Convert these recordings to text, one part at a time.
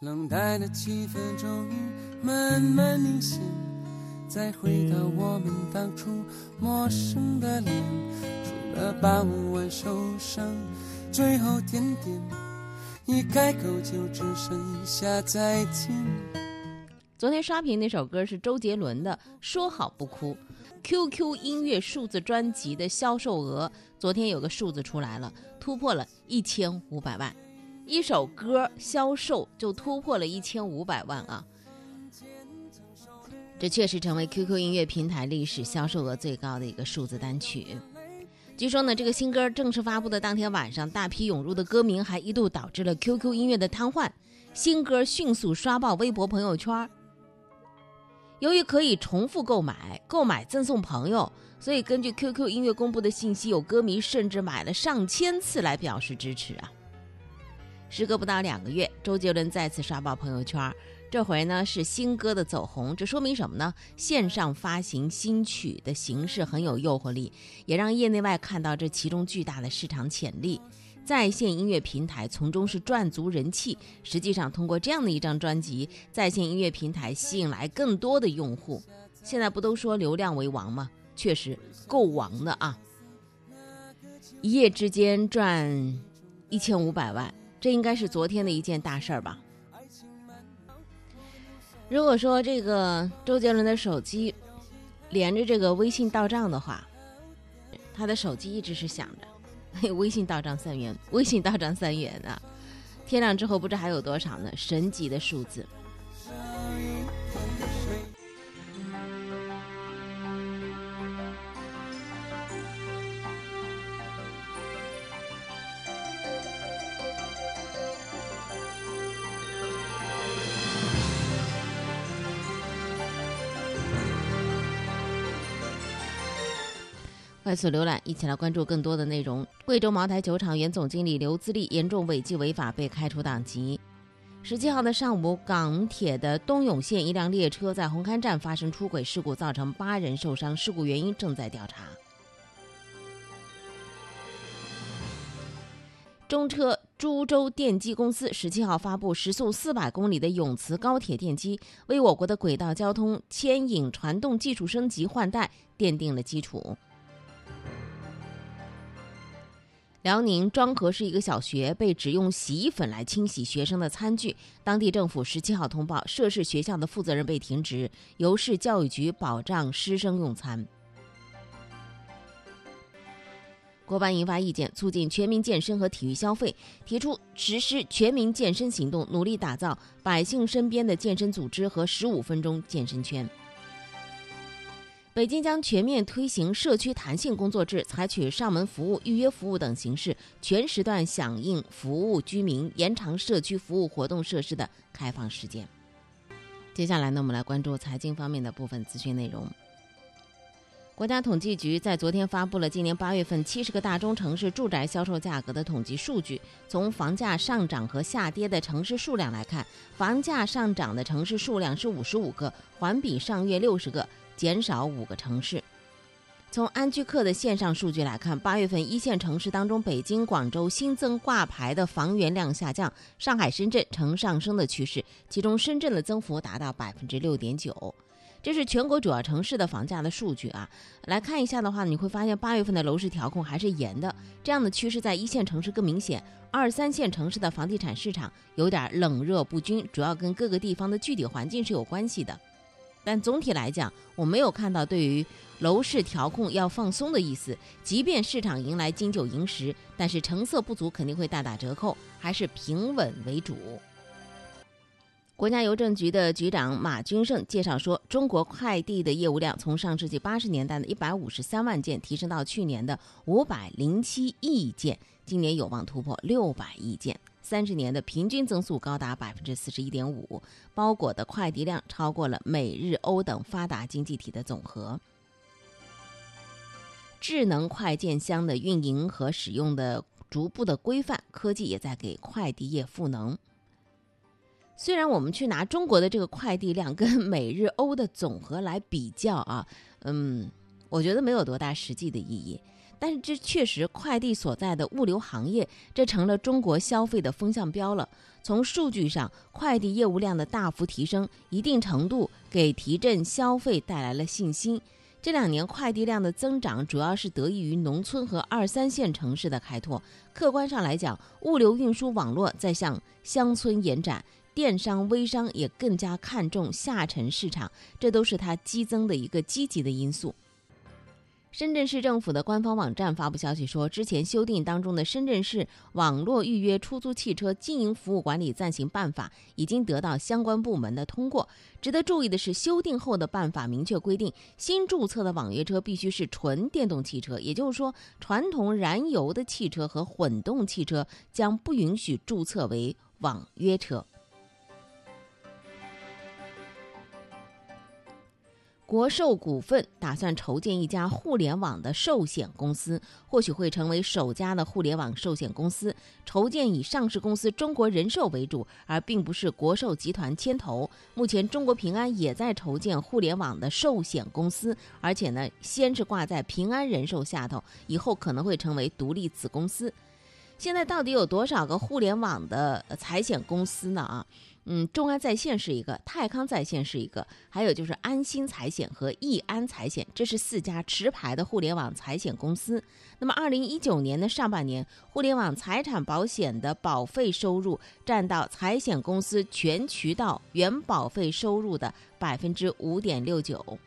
冷淡的气氛终于慢慢明显，再回到我们当初陌生的脸，除了傍晚受伤，最后甜点，一开口就只剩下再见。昨天刷屏那首歌是周杰伦的《说好不哭》，QQ 音乐数字专辑的销售额昨天有个数字出来了，突破了一千五百万。一首歌销售就突破了一千五百万啊！这确实成为 QQ 音乐平台历史销售额最高的一个数字单曲。据说呢，这个新歌正式发布的当天晚上，大批涌入的歌迷还一度导致了 QQ 音乐的瘫痪，新歌迅速刷爆微博、朋友圈。由于可以重复购买、购买赠送朋友，所以根据 QQ 音乐公布的信息，有歌迷甚至买了上千次来表示支持啊！时隔不到两个月，周杰伦再次刷爆朋友圈，这回呢是新歌的走红。这说明什么呢？线上发行新曲的形式很有诱惑力，也让业内外看到这其中巨大的市场潜力。在线音乐平台从中是赚足人气。实际上，通过这样的一张专辑，在线音乐平台吸引来更多的用户。现在不都说流量为王吗？确实够王的啊！一夜之间赚一千五百万。这应该是昨天的一件大事儿吧。如果说这个周杰伦的手机连着这个微信到账的话，他的手机一直是响着，微信到账三元，微信到账三元啊！天亮之后不知还有多少呢？神级的数字。快速浏览，一起来关注更多的内容。贵州茅台酒厂原总经理刘自立严重违纪违法被开除党籍。十七号的上午，港铁的东涌线一辆列车在红磡站发生出轨事故，造成八人受伤，事故原因正在调查。中车株洲电机公司十七号发布时速四百公里的永磁高铁电机，为我国的轨道交通牵引传动技术升级换代奠定了基础。辽宁庄河市一个小学被指用洗衣粉来清洗学生的餐具，当地政府十七号通报，涉事学校的负责人被停职，由市教育局保障师生用餐。国办印发意见，促进全民健身和体育消费，提出实施全民健身行动，努力打造百姓身边的健身组织和十五分钟健身圈。北京将全面推行社区弹性工作制，采取上门服务、预约服务等形式，全时段响应服务居民，延长社区服务活动设施的开放时间。接下来呢，我们来关注财经方面的部分资讯内容。国家统计局在昨天发布了今年八月份七十个大中城市住宅销售价格的统计数据。从房价上涨和下跌的城市数量来看，房价上涨的城市数量是五十五个，环比上月六十个。减少五个城市。从安居客的线上数据来看，八月份一线城市当中，北京、广州新增挂牌的房源量下降，上海、深圳呈上升的趋势，其中深圳的增幅达到百分之六点九。这是全国主要城市的房价的数据啊。来看一下的话，你会发现八月份的楼市调控还是严的，这样的趋势在一线城市更明显，二三线城市的房地产市场有点冷热不均，主要跟各个地方的具体环境是有关系的。但总体来讲，我没有看到对于楼市调控要放松的意思。即便市场迎来金九银十，但是成色不足肯定会大打折扣，还是平稳为主。国家邮政局的局长马军胜介绍说，中国快递的业务量从上世纪八十年代的一百五十三万件提升到去年的五百零七亿件，今年有望突破六百亿件。三十年的平均增速高达百分之四十一点五，包裹的快递量超过了美日欧等发达经济体的总和。智能快件箱的运营和使用的逐步的规范，科技也在给快递业赋能。虽然我们去拿中国的这个快递量跟美日欧的总和来比较啊，嗯，我觉得没有多大实际的意义。但是这确实快递所在的物流行业，这成了中国消费的风向标了。从数据上，快递业务量的大幅提升，一定程度给提振消费带来了信心。这两年快递量的增长，主要是得益于农村和二三线城市的开拓。客观上来讲，物流运输网络在向乡村延展，电商、微商也更加看重下沉市场，这都是它激增的一个积极的因素。深圳市政府的官方网站发布消息说，之前修订当中的《深圳市网络预约出租汽车经营服务管理暂行办法》已经得到相关部门的通过。值得注意的是，修订后的办法明确规定，新注册的网约车必须是纯电动汽车，也就是说，传统燃油的汽车和混动汽车将不允许注册为网约车。国寿股份打算筹建一家互联网的寿险公司，或许会成为首家的互联网寿险公司。筹建以上市公司中国人寿为主，而并不是国寿集团牵头。目前，中国平安也在筹建互联网的寿险公司，而且呢，先是挂在平安人寿下头，以后可能会成为独立子公司。现在到底有多少个互联网的财险公司呢？啊？嗯，众安在线是一个，泰康在线是一个，还有就是安心财险和易安财险，这是四家持牌的互联网财险公司。那么，二零一九年的上半年，互联网财产保险的保费收入占到财险公司全渠道原保费收入的百分之五点六九。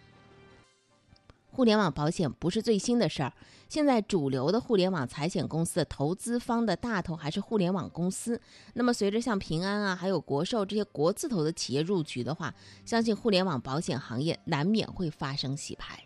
互联网保险不是最新的事儿。现在主流的互联网财险公司的投资方的大头还是互联网公司。那么，随着像平安啊，还有国寿这些国字头的企业入局的话，相信互联网保险行业难免会发生洗牌。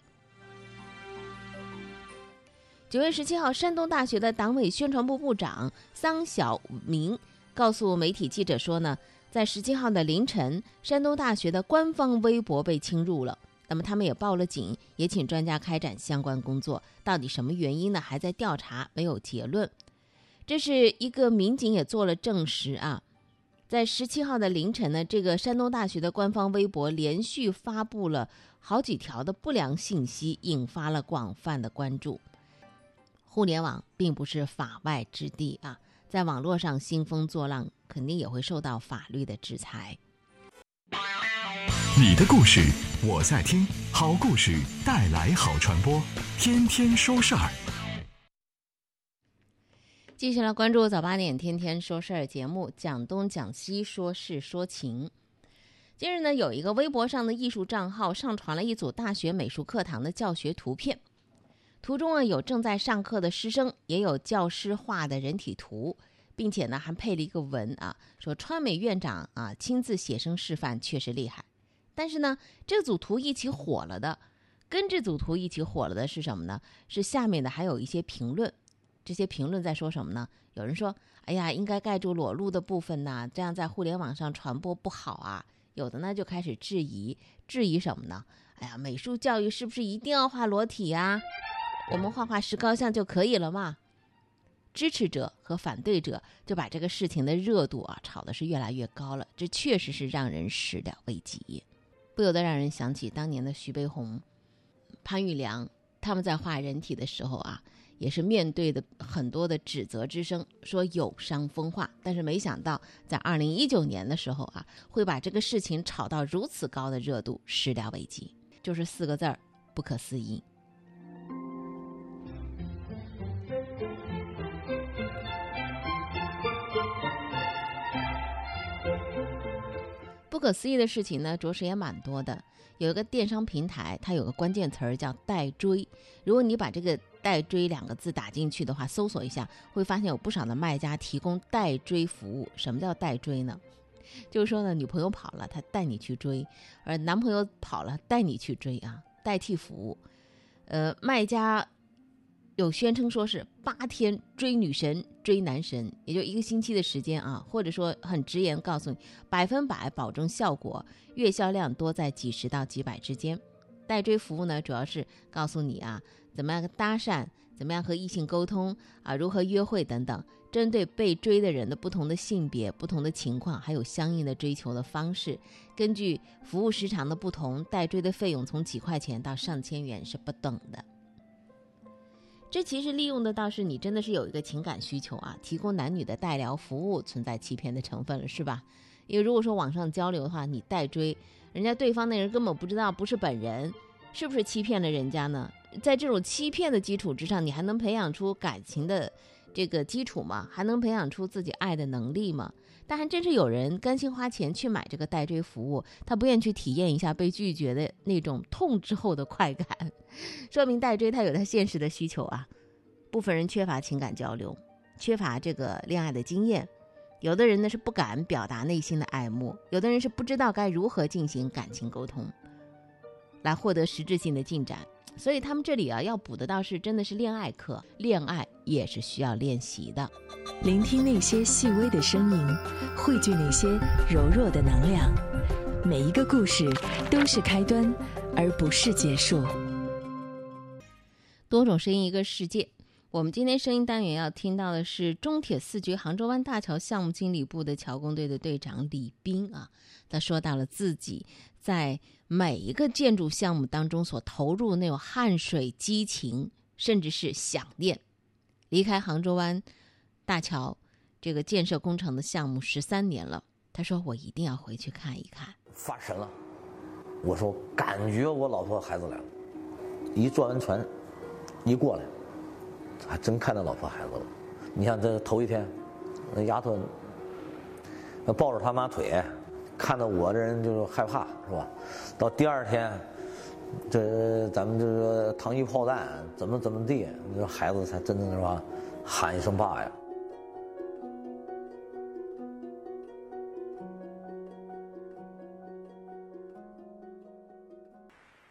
九月十七号，山东大学的党委宣传部部长桑晓明告诉媒体记者说呢，在十七号的凌晨，山东大学的官方微博被侵入了。那么他们也报了警，也请专家开展相关工作。到底什么原因呢？还在调查，没有结论。这是一个民警也做了证实啊，在十七号的凌晨呢，这个山东大学的官方微博连续发布了好几条的不良信息，引发了广泛的关注。互联网并不是法外之地啊，在网络上兴风作浪，肯定也会受到法律的制裁。你的故事我在听，好故事带来好传播，天天说事儿。继续来关注早八点天天说事儿节目，讲东讲西说事说情。近日呢，有一个微博上的艺术账号上传了一组大学美术课堂的教学图片，图中啊有正在上课的师生，也有教师画的人体图，并且呢还配了一个文啊，说川美院长啊亲自写生示范，确实厉害。但是呢，这组图一起火了的，跟这组图一起火了的是什么呢？是下面的还有一些评论，这些评论在说什么呢？有人说：“哎呀，应该盖住裸露的部分呐，这样在互联网上传播不好啊。”有的呢就开始质疑，质疑什么呢？哎呀，美术教育是不是一定要画裸体呀？我们画画石膏像就可以了嘛？支持者和反对者就把这个事情的热度啊炒的是越来越高了，这确实是让人始料未及。不由得让人想起当年的徐悲鸿、潘玉良，他们在画人体的时候啊，也是面对的很多的指责之声，说有伤风化。但是没想到，在二零一九年的时候啊，会把这个事情炒到如此高的热度，始料未及，就是四个字儿：不可思议。不可思议的事情呢，着实也蛮多的。有一个电商平台，它有个关键词儿叫“代追”。如果你把这个“代追”两个字打进去的话，搜索一下，会发现有不少的卖家提供代追服务。什么叫代追呢？就是说呢，女朋友跑了，他带你去追；而男朋友跑了，带你去追啊，代替服务。呃，卖家。有宣称说是八天追女神追男神，也就一个星期的时间啊，或者说很直言告诉你百分百保证效果，月销量多在几十到几百之间。代追服务呢，主要是告诉你啊，怎么样搭讪，怎么样和异性沟通啊，如何约会等等，针对被追的人的不同的性别、不同的情况，还有相应的追求的方式，根据服务时长的不同，代追的费用从几块钱到上千元是不等的。这其实利用的倒是你真的是有一个情感需求啊，提供男女的代聊服务，存在欺骗的成分了，是吧？因为如果说网上交流的话，你代追，人家对方那人根本不知道不是本人，是不是欺骗了人家呢？在这种欺骗的基础之上，你还能培养出感情的这个基础吗？还能培养出自己爱的能力吗？但还真是有人甘心花钱去买这个代追服务，他不愿去体验一下被拒绝的那种痛之后的快感，说明代追他有他现实的需求啊。部分人缺乏情感交流，缺乏这个恋爱的经验，有的人呢是不敢表达内心的爱慕，有的人是不知道该如何进行感情沟通，来获得实质性的进展。所以他们这里啊，要补的倒是真的是恋爱课，恋爱也是需要练习的。聆听那些细微的声音，汇聚那些柔弱的能量。每一个故事都是开端，而不是结束。多种声音，一个世界。我们今天声音单元要听到的是中铁四局杭州湾大桥项目经理部的桥工队的队长李斌啊，他说到了自己在每一个建筑项目当中所投入那种汗水、激情，甚至是想念。离开杭州湾大桥这个建设工程的项目十三年了，他说我一定要回去看一看。发神了，我说感觉我老婆孩子来了，一坐完船，一过来。还真看到老婆孩子了，你像这头一天，那丫头，抱着他妈腿，看到我这人就害怕，是吧？到第二天，这咱们就说糖衣炮弹怎么怎么地，这孩子才真的是吧，喊一声爸呀。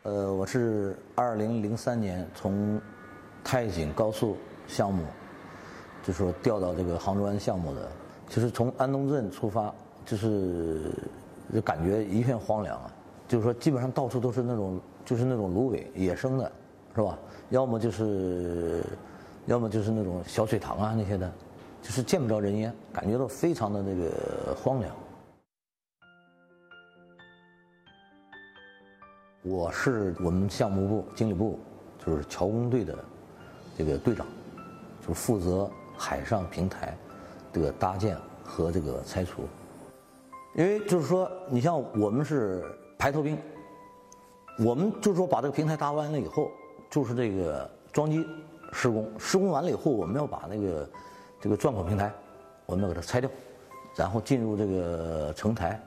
呃，我是二零零三年从。太井高速项目，就说调到这个杭州湾项目的，就是从安东镇出发，就是就感觉一片荒凉啊，就是说基本上到处都是那种就是那种芦苇野生的，是吧？要么就是，要么就是那种小水塘啊那些的，就是见不着人烟，感觉到非常的那个荒凉。我是我们项目部经理部，就是桥工队的。这个队长，就负责海上平台的搭建和这个拆除。因为就是说，你像我们是排头兵，我们就是说把这个平台搭完了以后，就是这个桩基施工，施工完了以后，我们要把那个这个钻孔平台，我们要给它拆掉，然后进入这个承台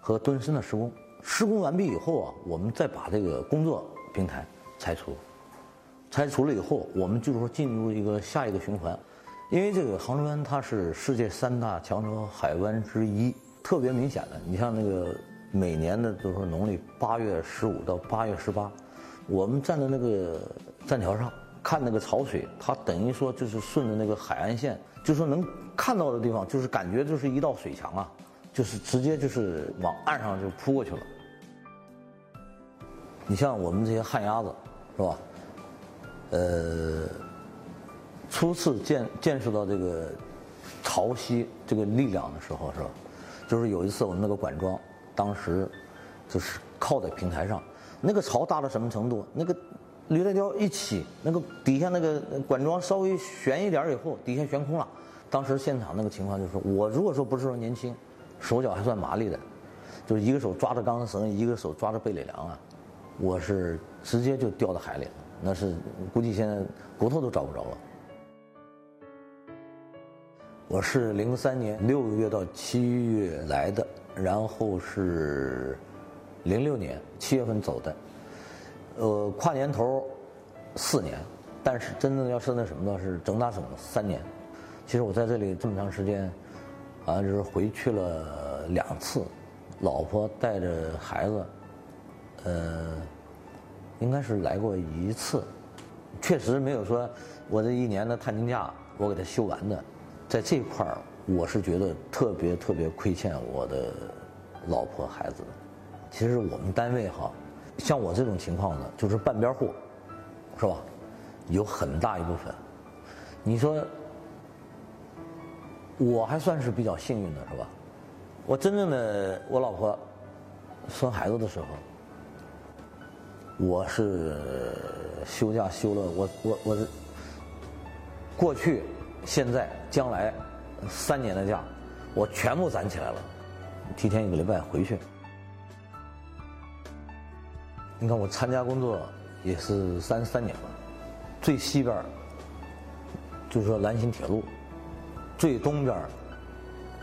和墩身的施工。施工完毕以后啊，我们再把这个工作平台拆除。拆除了以后，我们就是说进入一个下一个循环，因为这个杭州湾它是世界三大强潮海湾之一，特别明显的。你像那个每年的，就是说农历八月十五到八月十八，我们站在那个栈桥上看那个潮水，它等于说就是顺着那个海岸线，就是说能看到的地方，就是感觉就是一道水墙啊，就是直接就是往岸上就扑过去了。你像我们这些旱鸭子，是吧？呃，初次见见识到这个潮汐这个力量的时候，是吧？就是有一次我们那个管桩，当时就是靠在平台上，那个潮大到什么程度？那个履带吊一起，那个底下那个管桩稍微悬一点以后，底下悬空了。当时现场那个情况就是，我如果说不是说年轻，手脚还算麻利的，就是一个手抓着钢丝绳，一个手抓着背垒梁啊，我是直接就掉到海里了。那是估计现在骨头都找不着了。我是零三年六个月到七月来的，然后是零六年七月份走的。呃，跨年头四年，但是真正要是那什么呢是整打整三年。其实我在这里这么长时间，好像就是回去了两次，老婆带着孩子，呃。应该是来过一次，确实没有说我这一年的探亲假我给他休完的，在这块儿我是觉得特别特别亏欠我的老婆孩子。其实我们单位哈，像我这种情况的，就是半边户，是吧？有很大一部分，你说我还算是比较幸运的是吧？我真正的我老婆生孩子的时候。我是休假休了，我我我过去、现在、将来三年的假，我全部攒起来了，提前一个礼拜回去。你看我参加工作也是三三年了，最西边就是说兰新铁路，最东边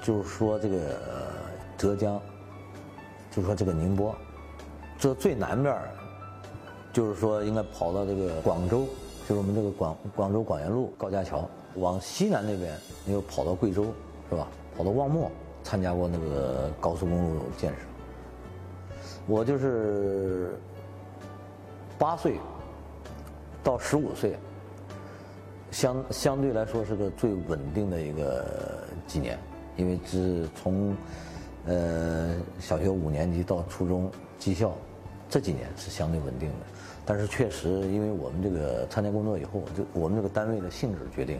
就是说这个浙江，就是说这个宁波，这最南边就是说应该跑到这个广州，就是我们这个广广州广元路高架桥，往西南那边又跑到贵州，是吧？跑到望谟参加过那个高速公路建设，我就是。八岁到十五岁，相相对来说是个最稳定的一个几年，因为是从呃小学五年级到初中技校这几年是相对稳定的，但是确实因为我们这个参加工作以后，就我们这个单位的性质决定，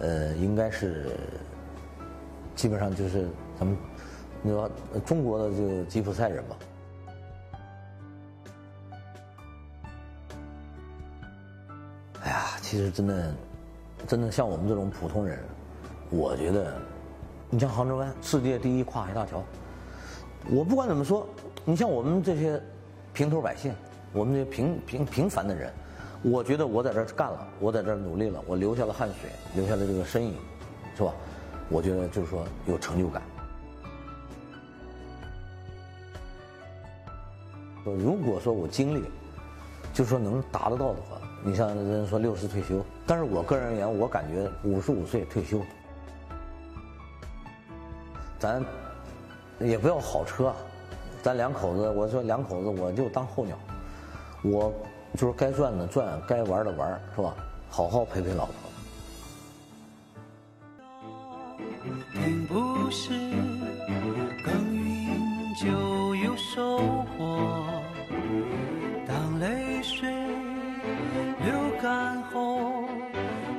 呃，应该是基本上就是咱们你说中国的这个吉普赛人吧。哎呀其实真的，真的像我们这种普通人，我觉得，你像杭州湾世界第一跨海大桥，我不管怎么说，你像我们这些平头百姓，我们这些平平平凡的人，我觉得我在这干了，我在这努力了，我流下了汗水，留下了这个身影，是吧？我觉得就是说有成就感。如果说我精力，就是说能达得到的话。你像人说六十退休，但是我个人而言，我感觉五十五岁退休，咱也不要好车，咱两口子，我说两口子我就当候鸟，我就是该赚的赚，该玩的玩，是吧？好好陪陪老婆。并不是耕耘就有收获。当泪水流干后，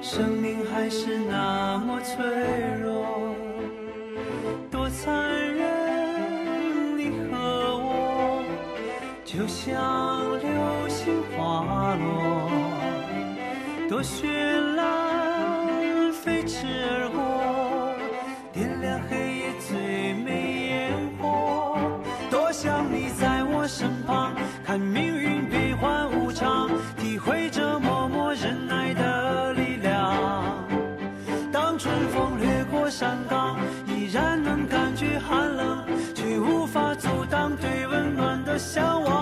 生命还是那么脆弱，多残忍！你和我就像流星滑落，多绚烂，飞驰而过，点亮黑夜最美烟火。多想你在我身旁，看命运变幻无常，体会着。山岗，依然能感觉寒冷，却无法阻挡对温暖的向往。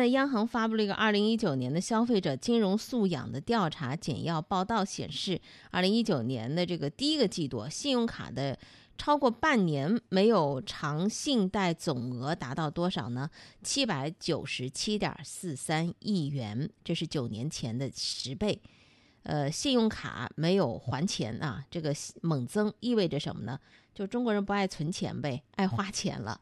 呢，央行发布了一个二零一九年的消费者金融素养的调查简要报道，显示，二零一九年的这个第一个季度，信用卡的超过半年没有偿信贷总额达到多少呢？七百九十七点四三亿元，这是九年前的十倍。呃，信用卡没有还钱啊，这个猛增意味着什么呢？就中国人不爱存钱呗，爱花钱了。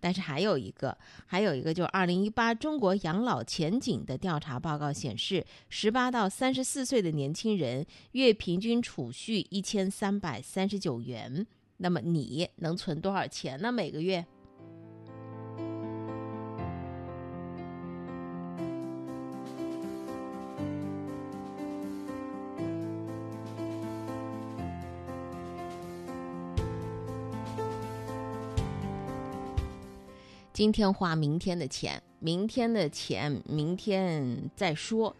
但是还有一个，还有一个，就是二零一八中国养老前景的调查报告显示，十八到三十四岁的年轻人月平均储蓄一千三百三十九元。那么你能存多少钱呢？每个月？今天花明天的钱，明天的钱明天再说。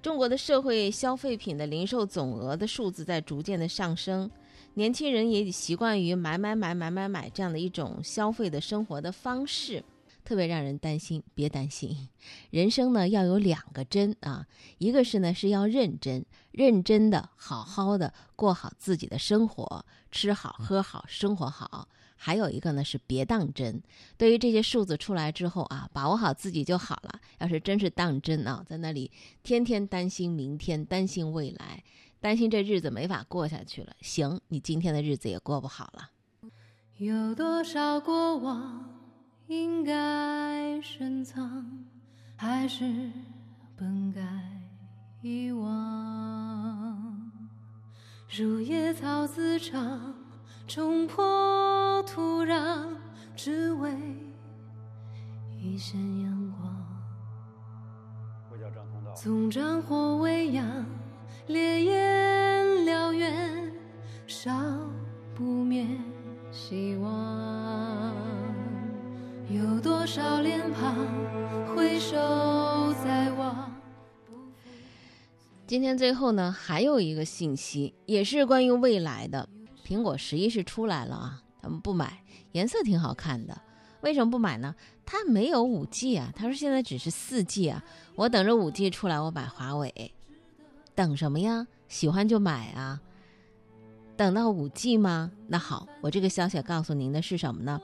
中国的社会消费品的零售总额的数字在逐渐的上升，年轻人也习惯于买买买买买买这样的一种消费的生活的方式，特别让人担心。别担心，人生呢要有两个真啊，一个是呢是要认真，认真的好好的过好自己的生活，吃好喝好，生活好。还有一个呢是别当真，对于这些数字出来之后啊，把握好自己就好了。要是真是当真啊，在那里天天担心明天，担心未来，担心这日子没法过下去了，行，你今天的日子也过不好了。有多少过往应该深藏，还是本该遗忘。如野草滋长，冲破土壤，只为一线阳光。纵战火未央，烈焰燎原，烧不灭希望。有多少脸庞回首在望？今天最后呢，还有一个信息，也是关于未来的。苹果十一是出来了啊，他们不买，颜色挺好看的。为什么不买呢？它没有五 G 啊。他说现在只是四 G 啊。我等着五 G 出来，我买华为。等什么呀？喜欢就买啊。等到五 G 吗？那好，我这个消息告诉您的是什么呢？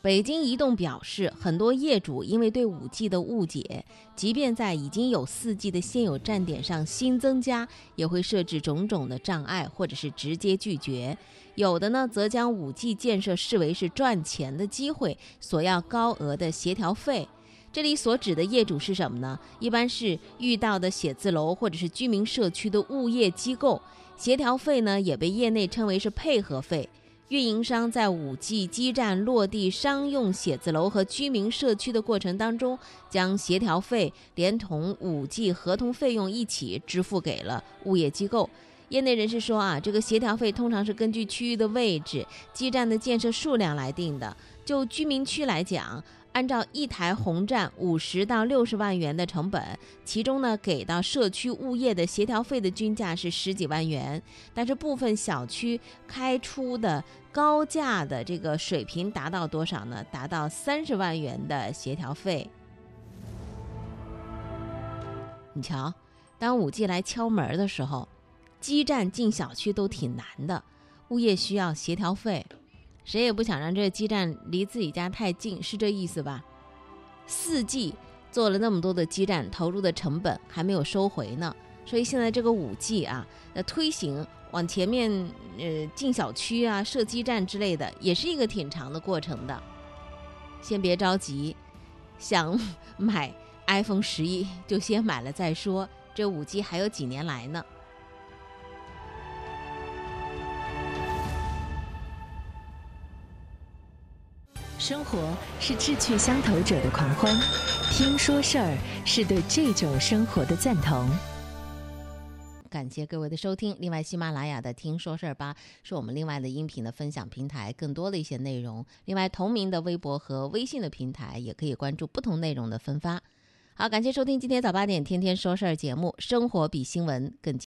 北京移动表示，很多业主因为对五 G 的误解，即便在已经有四 G 的现有站点上新增加，也会设置种种的障碍，或者是直接拒绝。有的呢，则将五 G 建设视为是赚钱的机会，索要高额的协调费。这里所指的业主是什么呢？一般是遇到的写字楼或者是居民社区的物业机构。协调费呢，也被业内称为是配合费。运营商在五 G 基站落地商用写字楼和居民社区的过程当中，将协调费连同五 G 合同费用一起支付给了物业机构。业内人士说啊，这个协调费通常是根据区域的位置、基站的建设数量来定的。就居民区来讲，按照一台红站五十到六十万元的成本，其中呢给到社区物业的协调费的均价是十几万元，但是部分小区开出的高价的这个水平达到多少呢？达到三十万元的协调费。你瞧，当五 G 来敲门的时候，基站进小区都挺难的，物业需要协调费。谁也不想让这个基站离自己家太近，是这意思吧？四 G 做了那么多的基站，投入的成本还没有收回呢，所以现在这个五 G 啊，那推行往前面呃进小区啊、设基站之类的，也是一个挺长的过程的。先别着急，想买 iPhone 十一就先买了再说，这五 G 还有几年来呢。生活是志趣相投者的狂欢，听说事儿是对这种生活的赞同。感谢各位的收听。另外，喜马拉雅的“听说事儿吧”是我们另外的音频的分享平台，更多的一些内容。另外，同名的微博和微信的平台也可以关注不同内容的分发。好，感谢收听今天早八点《天天说事儿》节目，生活比新闻更。